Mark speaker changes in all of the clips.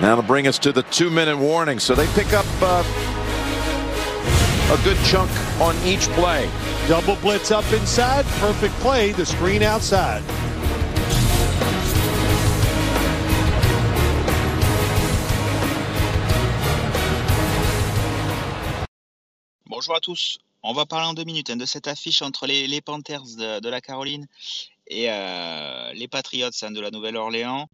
Speaker 1: That'll bring us to the two-minute warning. So they pick up uh, a good chunk on each play.
Speaker 2: Double blitz up inside. Perfect play. The screen outside.
Speaker 3: Bonjour à tous. On va parler en deux minutes hein, de cette affiche entre les, les Panthers de, de, la Caroline et euh, les Patriots hein, de la Nouvelle-Orléans.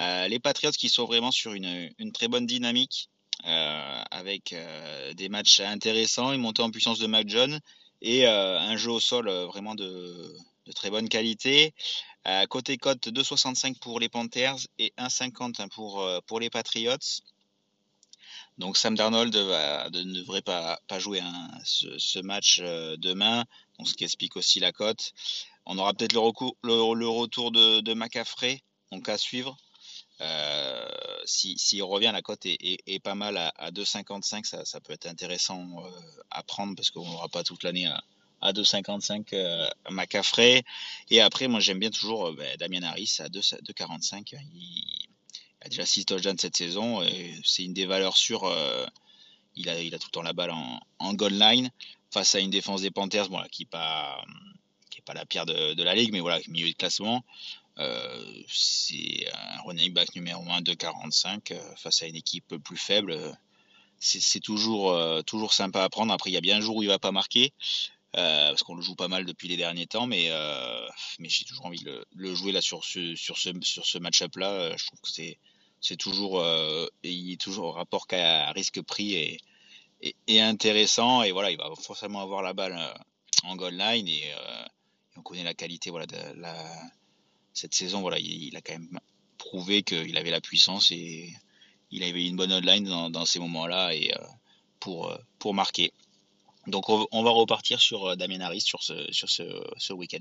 Speaker 3: Euh, les Patriots qui sont vraiment sur une, très bonne dynamique euh, avec euh, des matchs intéressants, une montée en puissance de Mac John et un jeu au sol vraiment de, très bonne qualité. côté cote 2,65 pour les Panthers et 1,50 hein, pour, pour les Patriots. Donc Sam Darnold ne devrait pas, jouer un, ce, match demain, donc ce qui explique aussi la cote. On aura peut-être le, retour de, de McCaffrey, donc à suivre. Euh, S'il si, revient, la cote est, pas mal à, à 2,55, ça, peut être intéressant euh, à prendre parce qu'on n'aura pas toute l'année à, à 2,55 euh. Et après, moi j'aime bien toujours ben, Damien Harris à 2,45. Il, a déjà 6 touchdowns cette saison. C'est une des valeurs sûres. Euh, il, a, tout le temps la balle en, en goal line face à une défense des Panthers qui n'est pas la pire de, de, la ligue, mais voilà, milieu de classement. Euh, c'est un running back numéro 1 de 45 euh, face à une équipe plus faible. C'est toujours, euh, toujours sympa à prendre. Après, il y a bien un jour où il va pas marquer. Euh, parce qu'on le joue pas mal depuis les derniers temps, mais, euh, mais j'ai toujours envie de le, jouer là sur ce, sur ce, sur ce match-up là. Je trouve que c'est, c'est toujours, euh, il est toujours au rapport qu'à risque-prix et, intéressant. Et voilà, il va forcément avoir la balle euh, en goal line et, euh, et on connaît la qualité voilà, de la, cette saison. Voilà, il, a quand même prouvé qu'il avait la puissance et il avait une bonne online dans, ces moments-là et pour, pour marquer. Donc on va repartir sur Damien Harris sur ce, sur ce, ce week-end.